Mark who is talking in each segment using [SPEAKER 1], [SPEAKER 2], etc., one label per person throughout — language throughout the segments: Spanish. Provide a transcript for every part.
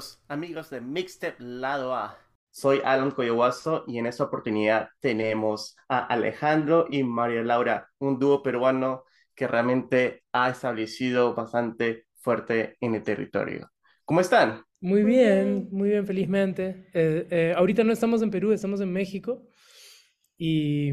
[SPEAKER 1] Bienvenidos amigos de Mixtape Lado A. Soy Alan Coyohuazo y en esta oportunidad tenemos a Alejandro y María Laura, un dúo peruano que realmente ha establecido bastante fuerte en el territorio. ¿Cómo están?
[SPEAKER 2] Muy bien, muy bien, felizmente. Eh, eh, ahorita no estamos en Perú, estamos en México y,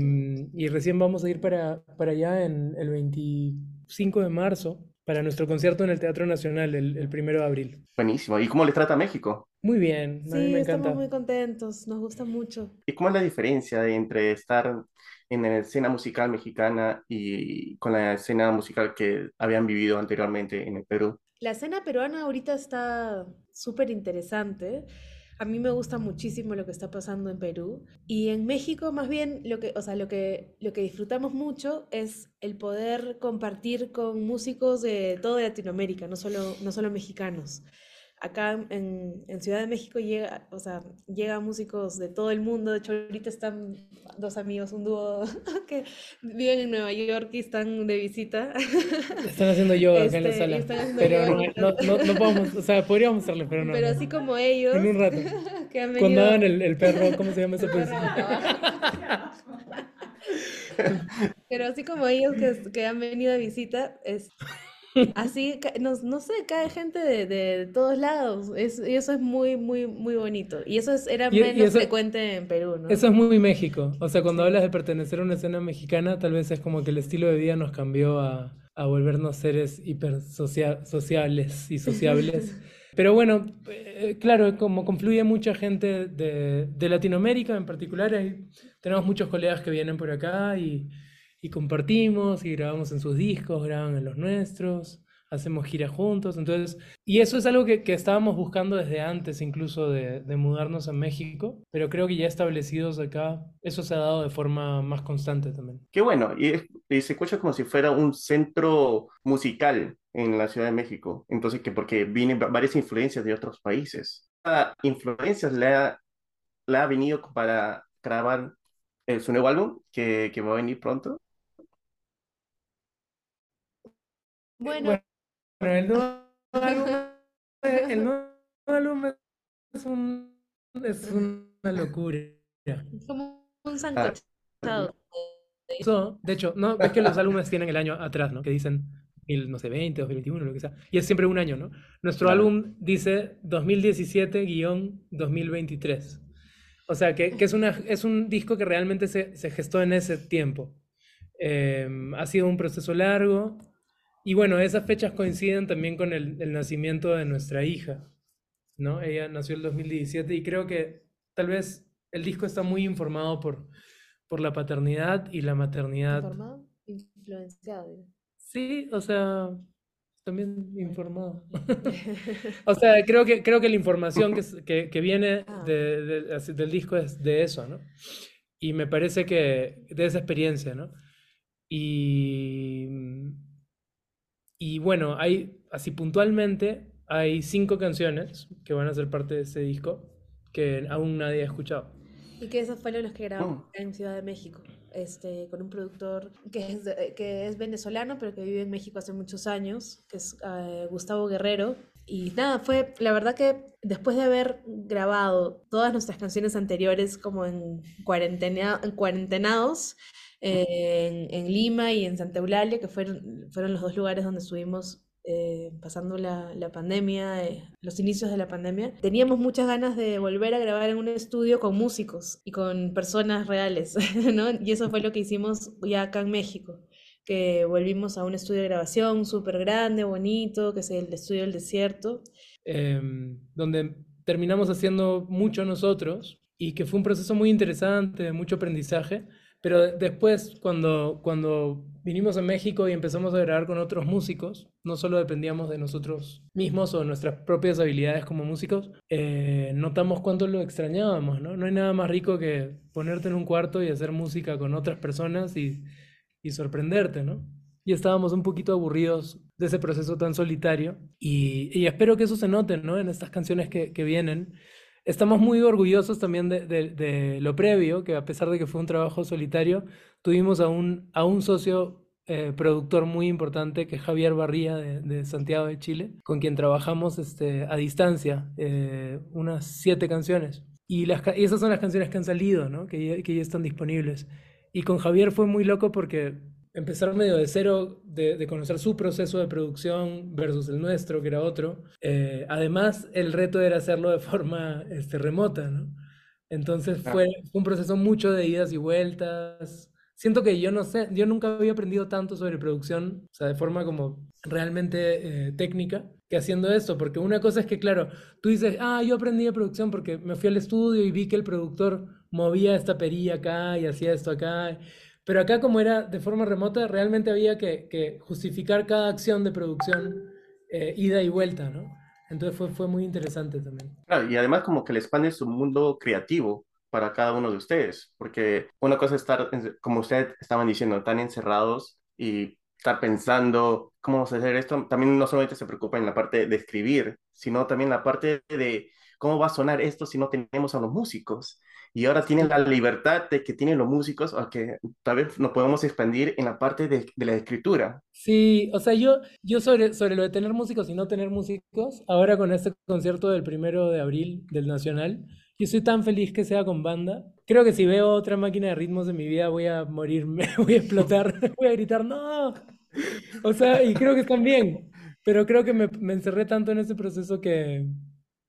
[SPEAKER 2] y recién vamos a ir para, para allá en el 25 de marzo para nuestro concierto en el Teatro Nacional el, el primero de abril.
[SPEAKER 1] Buenísimo. ¿Y cómo les trata México?
[SPEAKER 2] Muy bien, a mí
[SPEAKER 3] Sí,
[SPEAKER 2] me
[SPEAKER 3] estamos
[SPEAKER 2] encanta.
[SPEAKER 3] muy contentos, nos gusta mucho.
[SPEAKER 1] ¿Y cómo es la diferencia entre estar en la escena musical mexicana y con la escena musical que habían vivido anteriormente en el Perú?
[SPEAKER 3] La escena peruana ahorita está súper interesante. A mí me gusta muchísimo lo que está pasando en Perú. Y en México, más bien, lo que, o sea, lo que, lo que disfrutamos mucho es el poder compartir con músicos de toda Latinoamérica, no solo, no solo mexicanos. Acá en, en Ciudad de México llega, o sea, llegan músicos de todo el mundo. De hecho, ahorita están dos amigos, un dúo que viven en Nueva York y están de visita.
[SPEAKER 2] Están haciendo yoga acá en la
[SPEAKER 3] Este,
[SPEAKER 2] sala, pero no,
[SPEAKER 3] yoga.
[SPEAKER 2] no, no, no podemos, o sea, podríamos hacerle, pero no.
[SPEAKER 3] Pero así como ellos,
[SPEAKER 2] En un rato.
[SPEAKER 3] que han
[SPEAKER 2] Cuando hagan el, el perro, ¿cómo se llama esa posición?
[SPEAKER 3] Pero así como ellos que, que han venido de visita, es así, no, no sé, cae gente de, de todos lados. Es, y eso es muy, muy, muy bonito. Y eso es, era
[SPEAKER 2] Y- y
[SPEAKER 3] menos
[SPEAKER 2] eso-
[SPEAKER 3] frecuente en Perú, ¿no?
[SPEAKER 2] Eso es muy México. O sea, cuando
[SPEAKER 3] Sí.
[SPEAKER 2] hablas de pertenecer a una escena mexicana, tal vez es como que el estilo de vida nos cambió a, a volvernos seres hiper socia- sociables y sociables. Pero bueno, eh, claro, como confluye mucha gente de, de Latinoamérica en particular, hay- tenemos muchos colegas que vienen por acá y, y compartimos y grabamos en sus discos, graban en los nuestros, hacemos giras juntos. Entonces, y eso es algo que, que estábamos buscando desde antes incluso de, de mudarnos a México, pero creo que ya establecidos acá, eso se ha dado de forma más constante también.
[SPEAKER 1] Qué bueno, y, y se escucha como si fuera un centro musical en la Ciudad de México. Entonces, que porque vienen va- varias influencias de otros países. ¿Qué influencias le ha, le ha venido para grabar eh, su nuevo álbum que, que va a venir pronto?
[SPEAKER 3] Bueno,
[SPEAKER 2] Bueno, el nuevo álbum, el nuevo álbum es, un- es una locura.
[SPEAKER 3] como un sancochado.
[SPEAKER 2] Eso, de hecho, no, ves que los álbumes tienen el año atrás, ¿no? Que dicen, mil, no sé, 20, 2021, lo que sea. Y es siempre un año, ¿no? Nuestro
[SPEAKER 1] Claro.
[SPEAKER 2] álbum dice 2017-2023. O sea, que, que es, una, es un disco que realmente se, se gestó en ese tiempo. Eh, ha sido un proceso largo. Y bueno, esas fechas coinciden también con el, el nacimiento de nuestra hija, ¿no? Ella nació el 2017 y creo que tal vez el disco está muy informado por, por la paternidad y la maternidad.
[SPEAKER 3] ¿Informado? Influenciado.
[SPEAKER 2] Sí, o sea, también informado. O sea, creo que, creo que la información que, que, que viene
[SPEAKER 3] Ah.
[SPEAKER 2] de- de- así, del disco es de eso, ¿no? Y me parece que de esa experiencia, ¿no? Y, y bueno, hay, así puntualmente, hay cinco canciones que van a ser parte de ese disco que aún nadie ha escuchado.
[SPEAKER 3] Y que esos fueron los que grabamos
[SPEAKER 1] Oh.
[SPEAKER 3] en Ciudad de México, este, con un productor que es, que es venezolano, pero que vive en México hace muchos años, que es eh, Gustavo Guerrero. Y nada, fue la verdad que después de haber grabado todas nuestras canciones anteriores como en, cuarentena, en cuarentenados, eh, en, en Lima y en Santa Eulalia, que fueron, fueron los dos lugares donde estuvimos eh, pasando la, la pandemia, eh, los inicios de la pandemia, teníamos muchas ganas de volver a grabar en un estudio con músicos y con personas reales, ¿no? Y eso fue lo que hicimos ya acá en México, que volvimos a un estudio de grabación súper grande, bonito, que es el estudio del desierto.
[SPEAKER 2] em, donde terminamos haciendo mucho nosotros y que fue un proceso muy interesante, de mucho aprendizaje, pero de- después cuando, cuando vinimos a México y empezamos a grabar con otros músicos, no solo dependíamos de nosotros mismos o de nuestras propias habilidades como músicos, eh, notamos cuánto lo extrañábamos, ¿no? No hay nada más rico que ponerte en un cuarto y hacer música con otras personas y, y sorprenderte, ¿no? Y estábamos un poquito aburridos de ese proceso tan solitario y, y espero que eso se note, ¿no? En estas canciones que, que vienen. Estamos muy orgullosos también de, de- de lo previo, que a pesar de que fue un trabajo solitario, tuvimos a un, a un socio eh, productor muy importante que es Javier Barría de, Santiago de Chile, con quien trabajamos este, a distancia, eh, unas siete canciones. Y, las, esas son las canciones que han salido, ¿no? que, que ya están disponibles. Y con Javier fue muy loco porque empezar medio de cero, de, conocer su proceso de producción versus el nuestro, que era otro. Eh, además, el reto era hacerlo de forma este, remota, ¿no? Entonces fue, un proceso mucho de idas y vueltas. Siento que yo no sé, yo nunca había aprendido tanto sobre producción, o sea, de forma como realmente eh, técnica, que haciendo esto, porque una cosa es que, claro, tú dices, ah, yo aprendí de producción porque me fui al estudio y vi que el productor movía esta perilla acá y hacía esto acá, pero acá como era de forma remota, realmente había que, justificar cada acción de producción eh, ida y vuelta, ¿no? Entonces fue, fue muy interesante también.
[SPEAKER 1] Y además como que le expande su mundo creativo para cada uno de ustedes, porque una cosa es estar, como ustedes estaban diciendo, tan encerrados y estar pensando cómo vamos a hacer esto, también no solamente se preocupa en la parte de escribir, sino también la parte de cómo va a sonar esto si no tenemos a los músicos y ahora tienen la libertad de que tienen los músicos, que tal vez nos podemos expandir en la parte de, de, la escritura.
[SPEAKER 2] Sí, o sea, yo, yo sobre, sobre lo de tener músicos y no tener músicos, ahora con este concierto del primero de abril del Nacional, yo soy tan feliz que sea con banda. Creo que si veo otra máquina de ritmos en mi vida voy a morirme, voy a explotar, voy a gritar, no. O sea, y creo que están bien, pero creo que me, me encerré tanto en ese proceso que,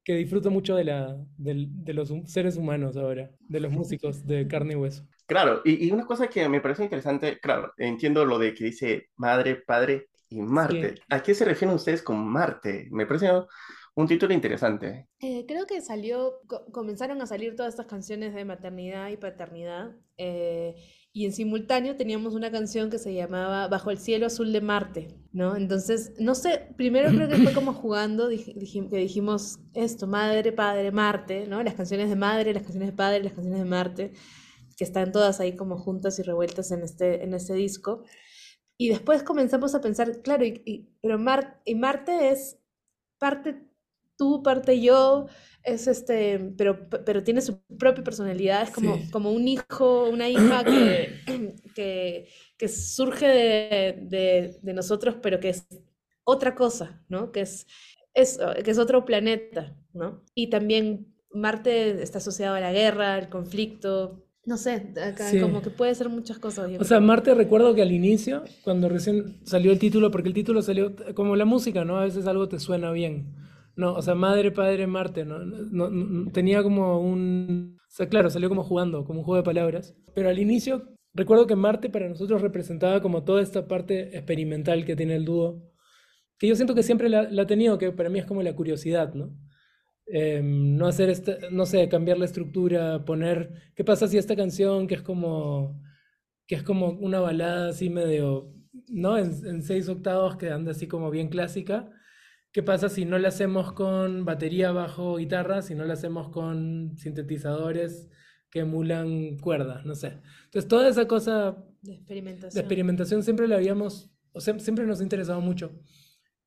[SPEAKER 2] que disfruto mucho de, la, de, los seres humanos ahora, de los músicos de carne y hueso.
[SPEAKER 1] Claro, y, una cosa que me parece interesante, claro, entiendo lo de que dice madre, padre y Marte. ¿A qué se refieren ustedes con Marte? Me parece un título interesante.
[SPEAKER 3] Eh, creo que salió, comenzaron a salir todas estas canciones de maternidad y paternidad. Eh, y en simultáneo teníamos una canción que se llamaba Bajo el cielo azul de Marte, ¿no? Entonces, no sé, primero creo que fue como jugando, que dijimos esto, madre, padre, Marte, ¿no? Las canciones de madre, las canciones de padre, las canciones de Marte, que están todas ahí como juntas y revueltas en este, en este disco. Y después comenzamos a pensar, claro, y, pero y Marte es parte tú, parte yo, es este, pero, pero tiene su propia personalidad, es como, como un hijo, una hija que, que, que surge de, de, nosotros, pero que es otra cosa, ¿no? Que es, es, que es otro planeta, ¿no? Y también Marte está asociado a la guerra, al conflicto, no sé, acá como que puede ser muchas cosas.
[SPEAKER 2] O sea, Marte recuerdo que al inicio, cuando recién salió el título, porque el título salió como la música, ¿no? A veces algo te suena bien. No, o sea, madre, padre, Marte, ¿no? Tenía como un... O sea, claro, salió como jugando, como un juego de palabras. Pero al inicio, recuerdo que Marte para nosotros representaba como toda esta parte experimental que tiene el dúo, que yo siento que siempre la, ha tenido, que para mí es como la curiosidad, ¿no? Em, no hacer, este, no sé, cambiar la estructura, poner, ¿qué pasa si esta canción que es como, que es como una balada así medio, ¿no? En, en seis octavos que anda así como bien clásica, ¿Qué pasa si no lo hacemos con batería bajo guitarra, si no lo hacemos con sintetizadores que emulan cuerdas? No sé. Entonces, toda esa cosa
[SPEAKER 3] de experimentación,
[SPEAKER 2] de experimentación siempre la habíamos, o sea, siempre nos ha interesado mucho.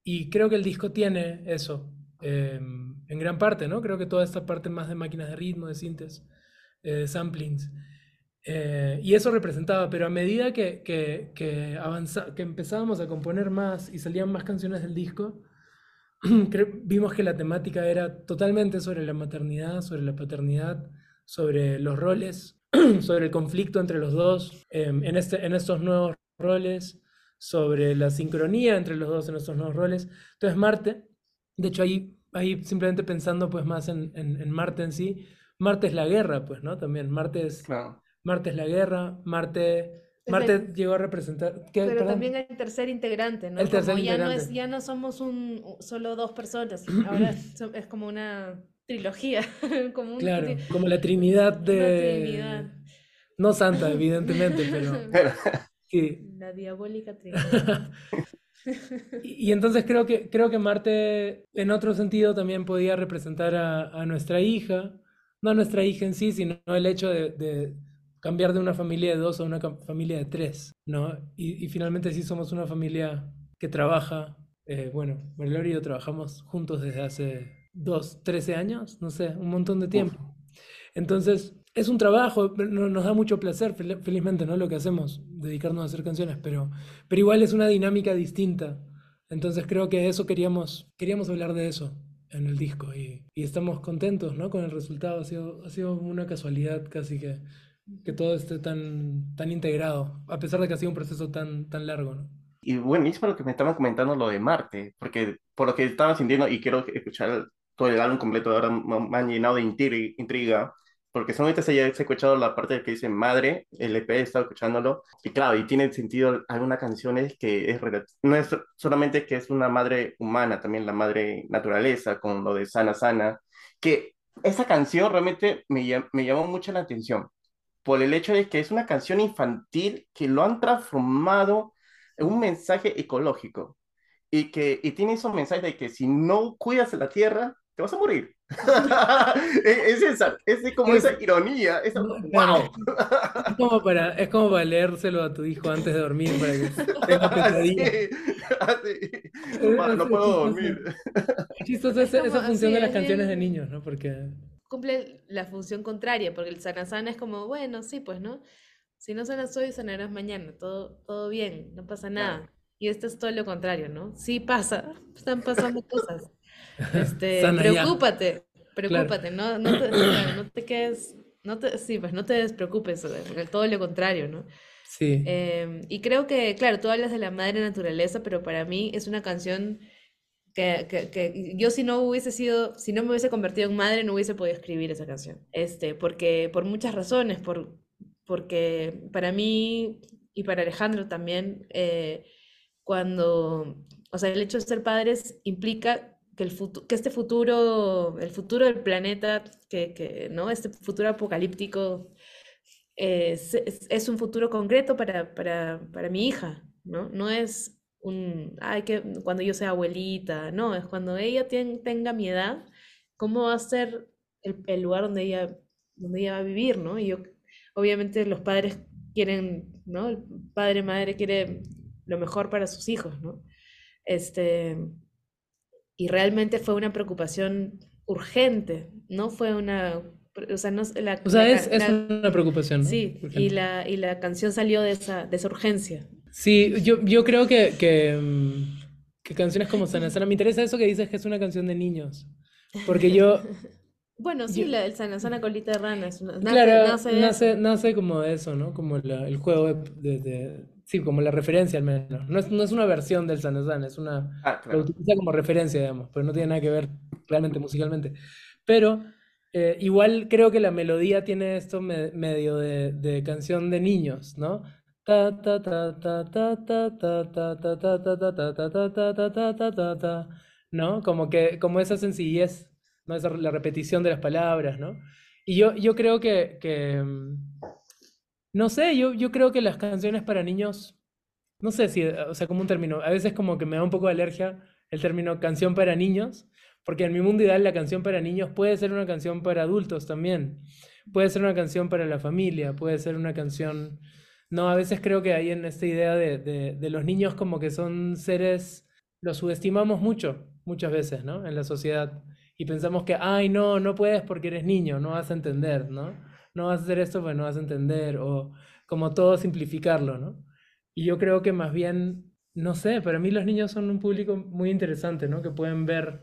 [SPEAKER 2] Y creo que el disco tiene eso, em, en gran parte, ¿no? Creo que toda esta parte más de máquinas de ritmo, de sintes, eh, de samplings. Eh, y eso representaba, pero a medida que, que, que, que empezábamos a componer más y salían más canciones del disco, vimos que la temática era totalmente sobre la maternidad, sobre la paternidad, sobre los roles, sobre el conflicto entre los dos em, en, este, en estos nuevos roles, sobre la sincronía entre los dos en estos nuevos roles. Entonces Marte, de hecho ahí, ahí simplemente pensando pues más en, en, Marte en sí, Marte es la guerra, pues, ¿no? También Marte es, Marte es la guerra, Marte Marte llegó a representar.
[SPEAKER 3] Pero también el tercer integrante, ¿no?
[SPEAKER 2] El tercer
[SPEAKER 3] ya
[SPEAKER 2] integrante.
[SPEAKER 3] No es, ya no somos un, solo dos personas, ahora es, como una trilogía. como
[SPEAKER 2] claro, como la trinidad de. No santa, evidentemente, pero.
[SPEAKER 3] sí. La diabólica trinidad.
[SPEAKER 2] y, entonces creo que, creo que Marte, en otro sentido, también podía representar a, a nuestra hija. No a nuestra hija en sí, sino el hecho de cambiar de una familia de dos a una familia de tres, ¿no? Y, finalmente sí somos una familia que trabaja, eh, bueno, Marilor y yo trabajamos juntos desde hace dos, trece años, no sé, un montón de tiempo. Entonces, es un trabajo, nos da mucho placer, felizmente, ¿no? Lo que hacemos, dedicarnos a hacer canciones, pero, pero igual es una dinámica distinta. Entonces creo que eso queríamos, queríamos hablar de eso en el disco y, y estamos contentos, ¿no? Con el resultado, ha sido, ha sido una casualidad casi que, que todo esté tan, tan integrado, a pesar de que ha sido un proceso tan, tan largo, ¿no?
[SPEAKER 1] Y por lo que me estaban comentando lo de Marte, porque por lo que estaba sintiendo y quiero escuchar todo el álbum completo, ahora me han llenado de intriga, porque solamente se ha escuchado la parte que dice madre, el EP he estado escuchándolo, y claro, y tiene sentido algunas canciones que es, no es solamente que es una madre humana, también la madre naturaleza, con lo de Sana Sana, que esa canción realmente me, me llamó mucho la atención, por el hecho de que es una canción infantil que lo han transformado en un mensaje ecológico, y que y tiene esos mensajes de que si no cuidas la tierra, te vas a morir. es, esa, es como esa ironía, esa, wow.
[SPEAKER 2] Es como, para, es como para leérselo a tu hijo antes de dormir, para que tenga pesadilla.
[SPEAKER 1] No, no, puedo dormir.
[SPEAKER 2] Chistoso esa, esa función de las canciones de niños, ¿no? Porque...
[SPEAKER 3] Cumple la función contraria, porque el sana sana es como, bueno, sí, pues, ¿no? Si no sanas hoy, sanarás mañana, todo, todo bien, no pasa nada. Y esto es todo lo contrario, ¿no? Sí pasa, están pasando cosas. Este, preocúpate, preocúpate, no, no, te, no, te, quedes, no te, sí, pues no te despreocupes, todo lo contrario, ¿no?
[SPEAKER 2] Sí.
[SPEAKER 3] Em, y creo que, claro, tú hablas de la madre naturaleza, pero para mí es una canción que, que, que, yo si no hubiese sido, si no me hubiese convertido en madre, no hubiese podido escribir esa canción. Este, porque, por muchas razones, por, porque para mí y para Alejandro también, eh, cuando, o sea, el hecho de ser padres implica que, el que este futuro, el futuro del planeta, que, que ¿no? Este futuro apocalíptico es, es, un futuro concreto para, para, para, mi hija, ¿no? No es un, ay, que cuando yo sea abuelita, no, es cuando ella tenga mi edad, ¿cómo va a ser el, el, lugar donde ella, donde ella va a vivir, ¿no? Y yo, obviamente los padres quieren, ¿no? El padre, madre quiere lo mejor para sus hijos, ¿no? Este, y realmente fue una preocupación urgente, no fue una... O sea, no, la,
[SPEAKER 2] o sea es, es, una preocupación. ¿no?
[SPEAKER 3] Sí, y la, y la canción salió de esa, de esa urgencia.
[SPEAKER 2] Sí, yo, yo creo que, que, mm, que canciones como Sana Sana, me interesa eso que dices que es una canción de niños, porque yo...
[SPEAKER 3] Bueno, sí, la, el Sana Sana Colita de Rana. Es una,
[SPEAKER 2] nace, claro, nace, nace, nace, como de eso, ¿no? Como la, el juego de, de, Sí, como la referencia al menos. No es, no es una versión del San es una... Ah, lo utiliza como referencia, digamos, pero no tiene nada que ver realmente musicalmente. Pero eh, igual creo que la melodía tiene esto medio de, de canción de niños, ¿no? ¿No? Como que, como esa sencillez, ¿no? Esa, la repetición de las palabras, ¿no? Y yo, yo creo que, que no sé, yo, yo creo que las canciones para niños, no sé si, o sea, como un término, a veces como que me da un poco de alergia el término canción para niños, porque en mi mundo ideal la canción para niños puede ser una canción para adultos también, puede ser una canción para la familia, puede ser una canción no, a veces creo que hay en esta idea de, de, los niños como que son seres, los subestimamos mucho, muchas veces, ¿no? En la sociedad. Y pensamos que, ay, no, no puedes porque eres niño, no vas a entender, ¿no? no vas a hacer esto pues no vas a entender, o como todo simplificarlo, ¿no? Y yo creo que más bien, no sé, para mí los niños son un público muy interesante, ¿no? Que pueden ver,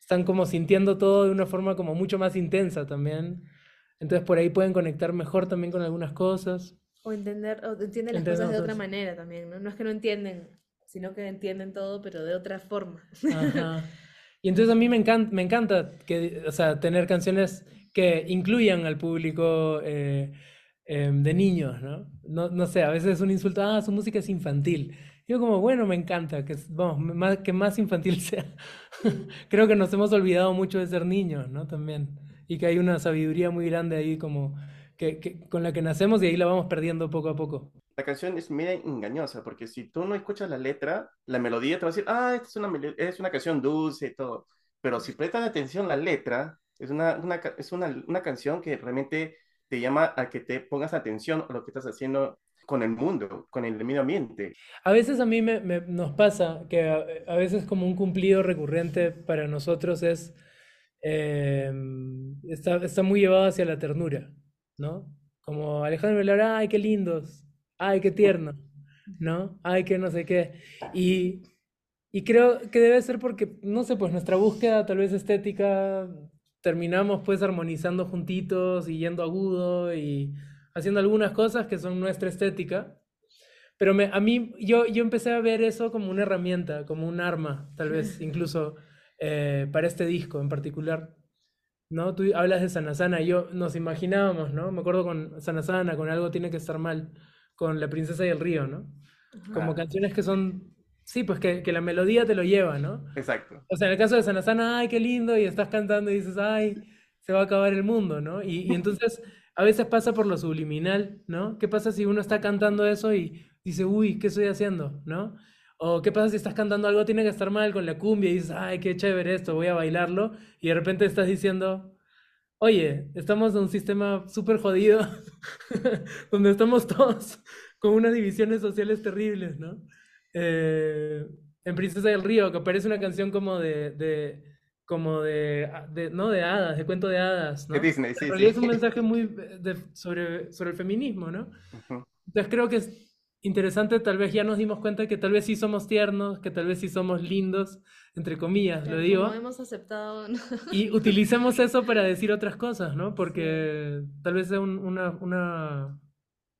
[SPEAKER 2] están como sintiendo todo de una forma como mucho más intensa también. Entonces por ahí pueden conectar mejor también con algunas cosas.
[SPEAKER 3] O entender, o entienden las cosas de otra manera también, ¿no? No es que no entienden, sino que entienden todo, pero de otra forma.
[SPEAKER 2] Ajá. Y entonces a mí me encanta, me encanta que, o sea, tener canciones que incluyan al público eh, em, de niños, ¿no? ¿no? ¿no? sé, a veces es un insulto, ah, su música es infantil. Yo como, bueno, me encanta, que, vamos, más, que más infantil sea. Creo que nos hemos olvidado mucho de ser niños, ¿no? También. Y que hay una sabiduría muy grande ahí como que, que, con la que nacemos y ahí la vamos perdiendo poco a poco.
[SPEAKER 1] La canción es media engañosa, porque si tú no escuchas la letra, la melodía te va a decir, ah, esta es una, es una canción dulce y todo. Pero si prestas atención a la letra, es una, una, es una, una canción que realmente te llama a que te pongas atención a lo que estás haciendo con el mundo, con el medio ambiente.
[SPEAKER 2] A veces a mí me, nos pasa que a, veces como un cumplido recurrente para nosotros es em, está, está muy llevado hacia la ternura, ¿no? Como Alejandro Velara, ay, qué lindos, ay, qué tierno, ¿no? Ay, qué no sé qué. Y, y creo que debe ser porque, no sé, pues nuestra búsqueda tal vez estética, terminamos pues armonizando juntitos y yendo agudo y haciendo algunas cosas que son nuestra estética. Pero me, a mí, yo, yo empecé a ver eso como una herramienta, como un arma, tal vez, incluso eh, para este disco en particular. ¿No? Tú hablas de Sanasana, yo nos imaginábamos, ¿no? Me acuerdo con Sanasana, con Algo tiene que estar mal, con La princesa y el río, ¿no? Como canciones que son, sí, pues que, que la melodía te lo lleva, ¿no?
[SPEAKER 1] Exacto.
[SPEAKER 2] O sea, en el caso de Sanasana, ay, qué lindo, y estás cantando y dices, ay, se va a acabar el mundo, ¿no? Y, y entonces a veces pasa por lo subliminal, ¿no? ¿Qué pasa si uno está cantando eso y dice, uy, ¿qué estoy haciendo? ¿No? O qué pasa si estás cantando algo, tiene que estar mal con la cumbia y dices, ay, qué chévere esto, voy a bailarlo. Y de repente estás diciendo, oye, estamos en un sistema súper jodido, donde estamos todos con unas divisiones sociales terribles, ¿no? Eh, en Princesa del Río, que parece una canción como de, de como de, de, no de hadas, de cuento de hadas, ¿no?
[SPEAKER 1] De Disney, sí, sí.
[SPEAKER 2] es un mensaje muy de- sobre, sobre el feminismo, ¿no? Entonces creo que es interesante, tal vez ya nos dimos cuenta que tal vez sí somos tiernos, que tal vez sí somos lindos, entre comillas, lo
[SPEAKER 3] Como
[SPEAKER 2] digo,
[SPEAKER 3] hemos aceptado, ¿no?
[SPEAKER 2] y utilicemos eso para decir otras cosas, ¿no? Porque tal vez sea un- una, una,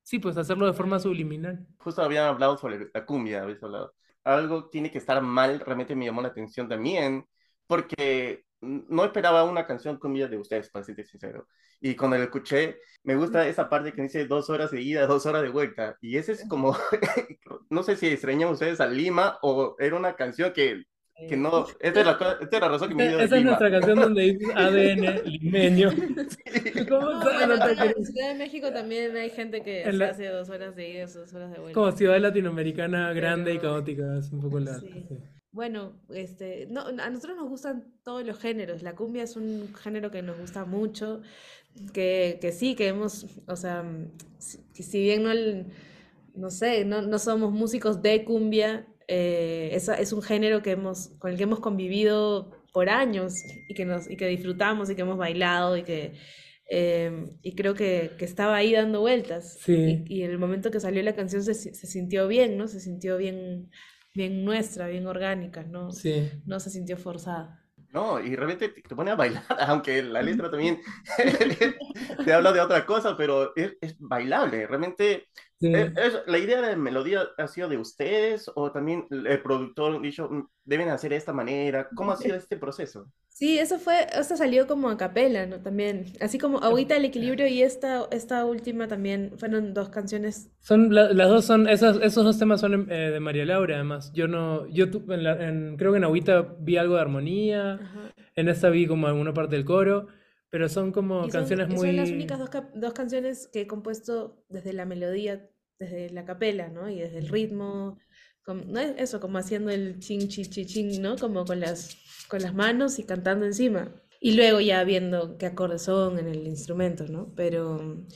[SPEAKER 2] sí, pues hacerlo de forma subliminal.
[SPEAKER 1] Justo habían hablado sobre la cumbia, habéis hablado. Algo tiene que estar mal, realmente me llamó la atención también, porque no esperaba una canción cumbia de ustedes, para serte sincero. Y cuando la escuché, me gusta esa parte que dice dos horas de ida, dos horas de vuelta. Y ese es como, no sé si extrañan ustedes a Lima o era una canción que, que no, esta es la, esta es la razón que me dio
[SPEAKER 2] Esa
[SPEAKER 1] de
[SPEAKER 2] es
[SPEAKER 1] Lima.
[SPEAKER 2] nuestra canción donde dice ADN limeño. ¿Cómo
[SPEAKER 3] No, bueno, en Ciudad de México también hay gente que se
[SPEAKER 2] la-
[SPEAKER 3] hace dos horas de ida, dos horas de vuelta.
[SPEAKER 2] como ciudad latinoamericana grande y
[SPEAKER 3] Pero-
[SPEAKER 2] caótica, es un poco la...
[SPEAKER 3] Sí.
[SPEAKER 2] sí.
[SPEAKER 3] Bueno, este, no, a nosotros nos gustan todos los géneros. La cumbia es un género que nos gusta mucho, que, que sí, que hemos, o sea, si, que si bien no, el- no sé, no, no somos músicos de cumbia, eh, es, es un género que hemos, con el que hemos convivido por años y que, nos, y que disfrutamos y que hemos bailado y que eh, y creo que, que estaba ahí dando vueltas.
[SPEAKER 2] Sí.
[SPEAKER 3] Y, en el momento que salió la canción se, si- se sintió bien, ¿no? Se sintió bien, bien nuestra, bien orgánica, ¿no?
[SPEAKER 2] Sí.
[SPEAKER 3] No se sintió forzada.
[SPEAKER 1] No, y realmente te pone a bailar, aunque la letra también te habla de otra cosa, pero es, es bailable. Realmente,
[SPEAKER 2] Sí.
[SPEAKER 1] es- es- la idea de melodía ha sido de ustedes o también el productor dicho, "Mm, deben hacer de esta manera. ¿Cómo ha sido este proceso?
[SPEAKER 3] Sí, eso fue, esto salió como a capela, ¿no? También, así como Agüita el Equilibrio y esta, esta última también fueron dos canciones.
[SPEAKER 2] Son, la- las dos son, esas, esos dos temas son eh, de María Laura, además. Yo no, yo tu- en la- en- creo que en Agüita vi algo de armonía,
[SPEAKER 3] Ajá.
[SPEAKER 2] en esta vi como alguna parte del coro, pero son como
[SPEAKER 3] son,
[SPEAKER 2] canciones
[SPEAKER 3] son
[SPEAKER 2] muy...
[SPEAKER 3] las únicas dos, dos canciones que he compuesto desde la melodía, desde la capela, ¿no? Y desde el ritmo, es Eso, como haciendo el ching, ching, ching, ching, ¿no? Como con las, con las manos y cantando encima. Y luego ya viendo qué acordes son en el instrumento, ¿no? Pero mm,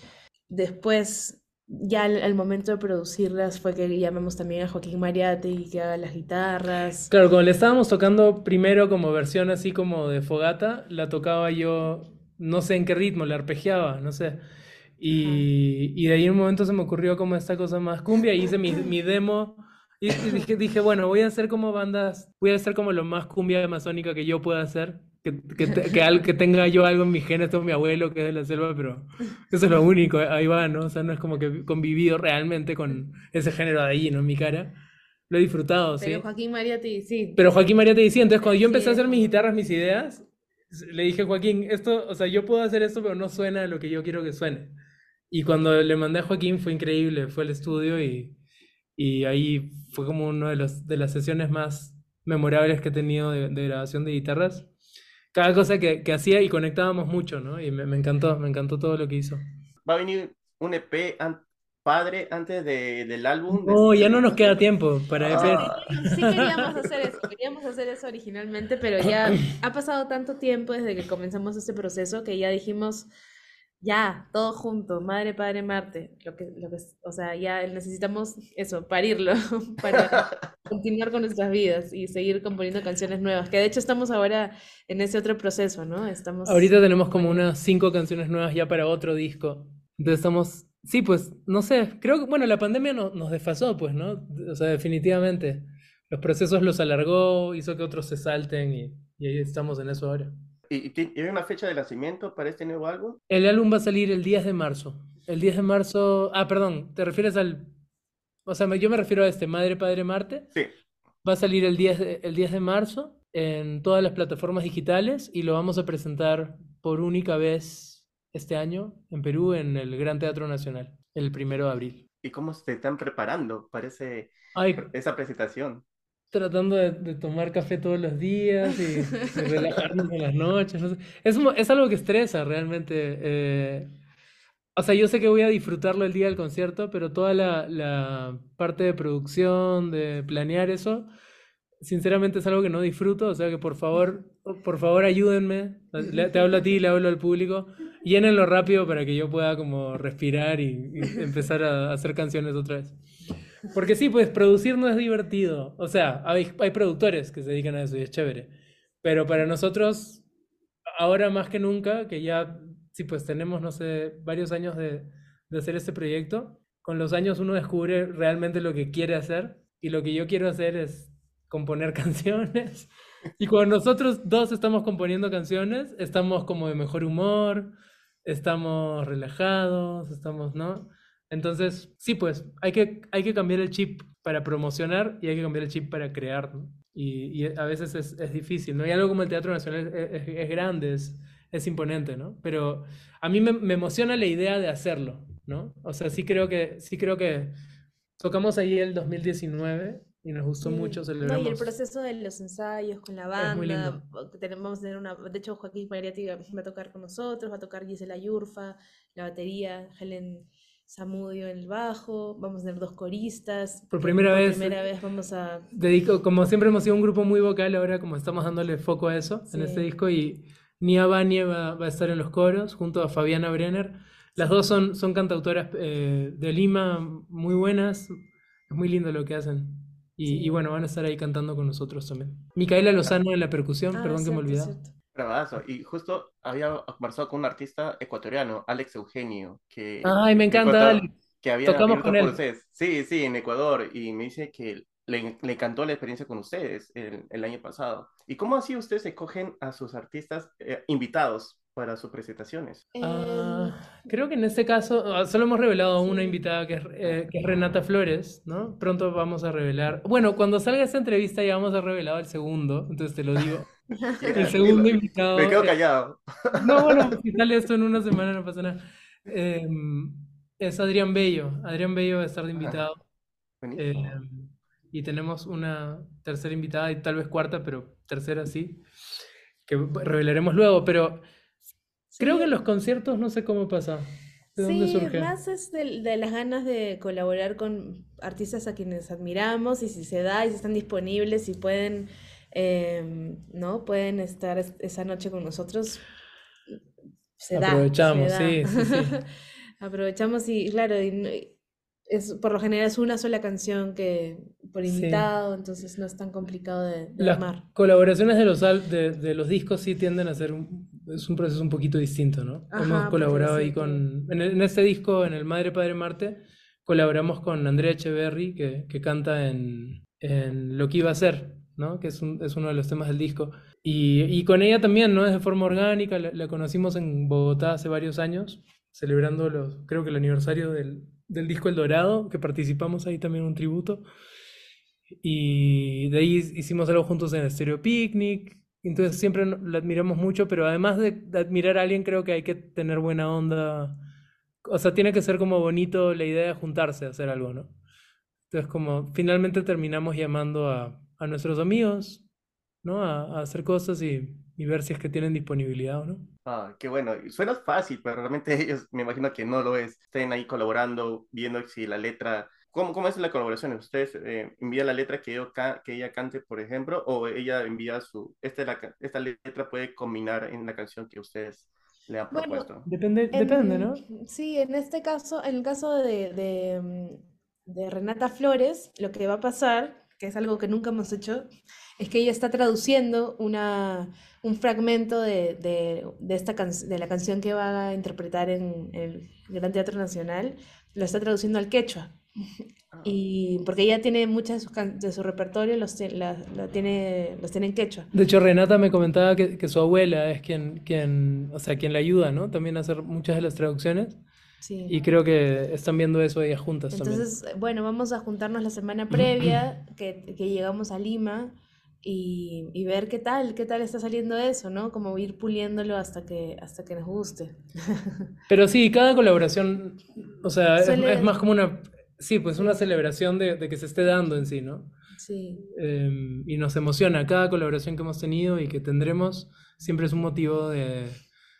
[SPEAKER 3] después, ya al, al momento de producirlas, fue que llamamos también a Joaquín Mariate y que haga las guitarras.
[SPEAKER 2] Claro, como le estábamos tocando primero como versión así como de fogata, la tocaba yo, no sé en qué ritmo, la arpegiaba, no sé. Y, y de ahí en un momento se me ocurrió como esta cosa más cumbia, y hice mi, mi demo y, y dije, dije, bueno, voy a hacer como bandas, voy a hacer como lo más cumbia amazónica que yo pueda hacer, que, que, te- que, tenga yo algo en mi genes, tengo mi abuelo que es de la selva, pero eso es lo único, ahí va, ¿no? O sea, no es como que convivido realmente con ese género de ahí, ¿no? En mi cara. Lo he disfrutado, sí.
[SPEAKER 3] Pero Joaquín Mariate, sí.
[SPEAKER 2] Pero Joaquín María te entonces cuando yo empecé a hacer mis guitarras, mis ideas, le dije, Joaquín, esto, o sea, yo puedo hacer esto, pero no suena lo que yo quiero que suene. Y cuando le mandé a Joaquín fue increíble, fue al estudio y, y ahí fue como una de, los, de las sesiones más memorables que he tenido de, de grabación de guitarras. Cada cosa que, que hacía y conectábamos mucho, ¿no? Y me, me encantó, me encantó todo lo que hizo.
[SPEAKER 1] ¿Va a venir un EP an- padre antes de- del álbum?
[SPEAKER 2] No, ya no nos queda tiempo para E EP.
[SPEAKER 1] Ah.
[SPEAKER 3] Sí queríamos hacer eso, queríamos hacer eso originalmente, pero ya ha pasado tanto tiempo desde que comenzamos este proceso que ya dijimos, ya, todo junto, madre, padre, Marte, lo que, lo que, o sea, ya necesitamos eso, parirlo para continuar con nuestras vidas y seguir componiendo canciones nuevas, que de hecho estamos ahora en ese otro proceso, ¿no? Estamos...
[SPEAKER 2] Ahorita tenemos como unas cinco canciones nuevas ya para otro disco, entonces estamos, sí, pues, no sé, creo que, bueno, la pandemia no, nos desfasó, pues, ¿no? O sea, definitivamente, los procesos los alargó, hizo que otros se salten y, y ahí estamos en eso ahora.
[SPEAKER 1] ¿Y, tiene una fecha de lanzamiento para este nuevo álbum?
[SPEAKER 2] El álbum va a salir el 10 de marzo. El 10 de marzo. Ah, perdón, ¿te refieres al. O sea, yo me refiero a este, Madre, Padre, Marte.
[SPEAKER 1] Sí.
[SPEAKER 2] Va a salir el 10 de, el 10 de marzo en todas las plataformas digitales y lo vamos a presentar por única vez este año en Perú en el Gran Teatro Nacional, el primero de abril.
[SPEAKER 1] ¿Y cómo se están preparando para ese, esa presentación?
[SPEAKER 2] Tratando de, tomar café todos los días y, relajarnos en las noches. es, es, algo que estresa realmente. Eh, o sea, yo sé que voy a disfrutarlo el día del concierto, pero toda la, la, parte de producción, de planear eso, sinceramente es algo que no disfruto. O sea que por favor, por favor ayúdenme. te hablo a ti, le hablo al público. Llénenlo rápido para que yo pueda como respirar y, y empezar a hacer canciones otra vez. Porque sí, pues producir no es divertido. O sea, hay, hay productores que se dedican a eso y es chévere. Pero para nosotros, ahora más que nunca, que ya, sí, pues tenemos, no sé, varios años de, de hacer este proyecto, con los años uno descubre realmente lo que quiere hacer. Y lo que yo quiero hacer es componer canciones. Y cuando nosotros dos estamos componiendo canciones, estamos como de mejor humor, estamos relajados, estamos, ¿no? Entonces, sí, pues hay que, hay que cambiar el chip para promocionar y hay que cambiar el chip para crear, ¿no? Y, y, a veces es, es, difícil, ¿no? Y algo como el Teatro Nacional es, es, grande, es, es, imponente, ¿no? Pero a mí me, me, emociona la idea de hacerlo, ¿no? O sea, sí creo que, sí creo que tocamos ahí el 2019 y nos gustó mucho, celebramos.
[SPEAKER 3] No, y el proceso de los ensayos con la banda, tenemos tener una, de hecho Joaquín Mariati va a tocar con nosotros, va a tocar Gisela Yurfa, la batería, Helen Samudio en el bajo, vamos a tener dos coristas.
[SPEAKER 2] Por primera vez.
[SPEAKER 3] primera vez vamos a...
[SPEAKER 2] Dedico, como siempre hemos sido un grupo muy vocal, ahora como estamos dándole foco a eso en este disco y Nia Banie va, va, a estar en los coros junto a Fabiana Brenner. Las dos son, son cantautoras eh, de Lima muy buenas, es muy lindo lo que hacen. Y, y, bueno, van a estar ahí cantando con nosotros también. Micaela Lozano en la percusión, ah, perdón que me olvidé.
[SPEAKER 1] Y justo había conversado con un artista ecuatoriano, Alex Eugenio, que...
[SPEAKER 2] Ay, me encanta, Alex.
[SPEAKER 1] Que había Tocamos con él. Sí, sí, en Ecuador. Y me dice que le, le encantó la experiencia con ustedes el, el, año pasado. ¿Y cómo así ustedes escogen a sus artistas eh, invitados para sus presentaciones?
[SPEAKER 2] Uh, creo que en este caso ah, solo hemos revelado a una invitada que es, eh, que es, Renata Flores, ¿no? Pronto vamos a revelar. Bueno, cuando salga esta entrevista ya vamos a revelar el segundo, entonces te lo digo. El segundo invitado.
[SPEAKER 1] Me quedo callado.
[SPEAKER 2] No, bueno, si sale esto en una semana no pasa nada. Eh, es Adrián Bello. Adrián Bello va a estar de invitado. Eh, y tenemos una tercera invitada y tal vez cuarta, pero tercera sí, que revelaremos luego. Pero creo que en los conciertos no sé cómo pasa. ¿De dónde
[SPEAKER 3] sí,
[SPEAKER 2] surge?
[SPEAKER 3] más es de, de, las ganas de colaborar con artistas a quienes admiramos y si se da y si están disponibles y pueden eh, ¿no? Pueden estar esa noche con nosotros.
[SPEAKER 2] Se Aprovechamos, da, sí, sí, sí.
[SPEAKER 3] Aprovechamos y, claro, es, por lo general es una sola canción que por invitado, sí. entonces no es tan complicado de, de
[SPEAKER 2] Las
[SPEAKER 3] armar.
[SPEAKER 2] colaboraciones de los, de, de, los discos sí tienden a ser un, es un proceso un poquito distinto, ¿no?
[SPEAKER 3] Ajá,
[SPEAKER 2] Hemos colaborado ahí con, en, en, este disco, en el Madre Padre Marte, colaboramos con Andrea Echeverry, que, que canta en, en Lo que iba a ser, ¿no? que es, un, es, uno de los temas del disco. Y, y, con ella también, ¿no? Es de forma orgánica, la, la, conocimos en Bogotá hace varios años, celebrando los, creo que el aniversario del, del disco El Dorado, que participamos ahí también un tributo. Y de ahí hicimos algo juntos en el Stereo Picnic. Entonces siempre la admiramos mucho, pero además de, de admirar a alguien, creo que hay que tener buena onda. O sea, tiene que ser como bonito la idea de juntarse a hacer algo, ¿no? Entonces, como finalmente terminamos llamando a, a nuestros amigos, ¿no? A, a hacer cosas y, y, ver si es que tienen disponibilidad o no.
[SPEAKER 1] Ah, qué bueno. Suena fácil, pero realmente ellos me imagino que no lo es. Estén ahí colaborando, viendo si la letra... ¿Cómo, cómo es la colaboración? ¿Ustedes eh, envían la letra que, yo que ella cante, por ejemplo, o ella envía su... Esta, la, esta letra puede combinar en la canción que ustedes le han
[SPEAKER 3] Bueno,
[SPEAKER 1] propuesto?
[SPEAKER 2] Depende, depende, ¿no?
[SPEAKER 3] sí, en este caso, en el caso de, de, de Renata Flores, lo que va a pasar, que es algo que nunca hemos hecho, es que ella está traduciendo una, un fragmento de, de, de esta can- de la canción que va a interpretar en el Gran Teatro Nacional, lo está traduciendo al quechua.
[SPEAKER 1] Ah,
[SPEAKER 3] Y porque ella tiene muchas de, sus can- de su repertorio, los, la- la tiene, los tiene en quechua.
[SPEAKER 2] De hecho, Renata me comentaba que, que su abuela es quien, quien, o sea, quien la ayuda, ¿no? También a hacer muchas de las traducciones.
[SPEAKER 3] Sí.
[SPEAKER 2] Y creo que están viendo eso ellas juntas también.
[SPEAKER 3] Entonces, bueno, vamos a juntarnos la semana previa, que, que llegamos a Lima, y, y ver qué tal, qué tal está saliendo eso, ¿no? Como ir puliéndolo hasta que, hasta que nos guste.
[SPEAKER 2] Pero sí, cada colaboración, o sea, es, más como una, sí, pues una celebración de, de que se esté dando en sí, ¿no?
[SPEAKER 3] Sí,
[SPEAKER 2] Eh, y nos emociona cada colaboración que hemos tenido y que tendremos, siempre es un motivo de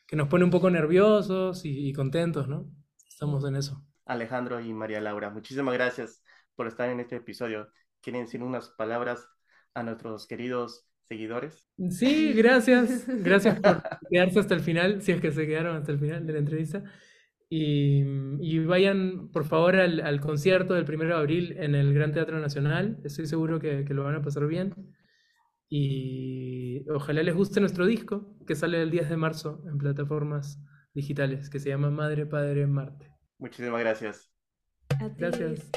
[SPEAKER 2] que nos pone un poco nerviosos y, y contentos, ¿no? Estamos en eso.
[SPEAKER 1] Alejandro y María Laura, muchísimas gracias por estar en este episodio. ¿Quieren decir unas palabras a nuestros queridos seguidores?
[SPEAKER 2] Sí, gracias. Gracias por quedarse hasta el final, si es que se quedaron hasta el final de la entrevista. Y, y vayan, por favor, al, al concierto del 1 de abril en el Gran Teatro Nacional. Estoy seguro que, que lo van a pasar bien. Y ojalá les guste nuestro disco, que sale el 10 de marzo en plataformas digitales, que se llama Madre, Padre, Marte.
[SPEAKER 1] Muchísimas gracias.
[SPEAKER 3] a ti.
[SPEAKER 2] Gracias.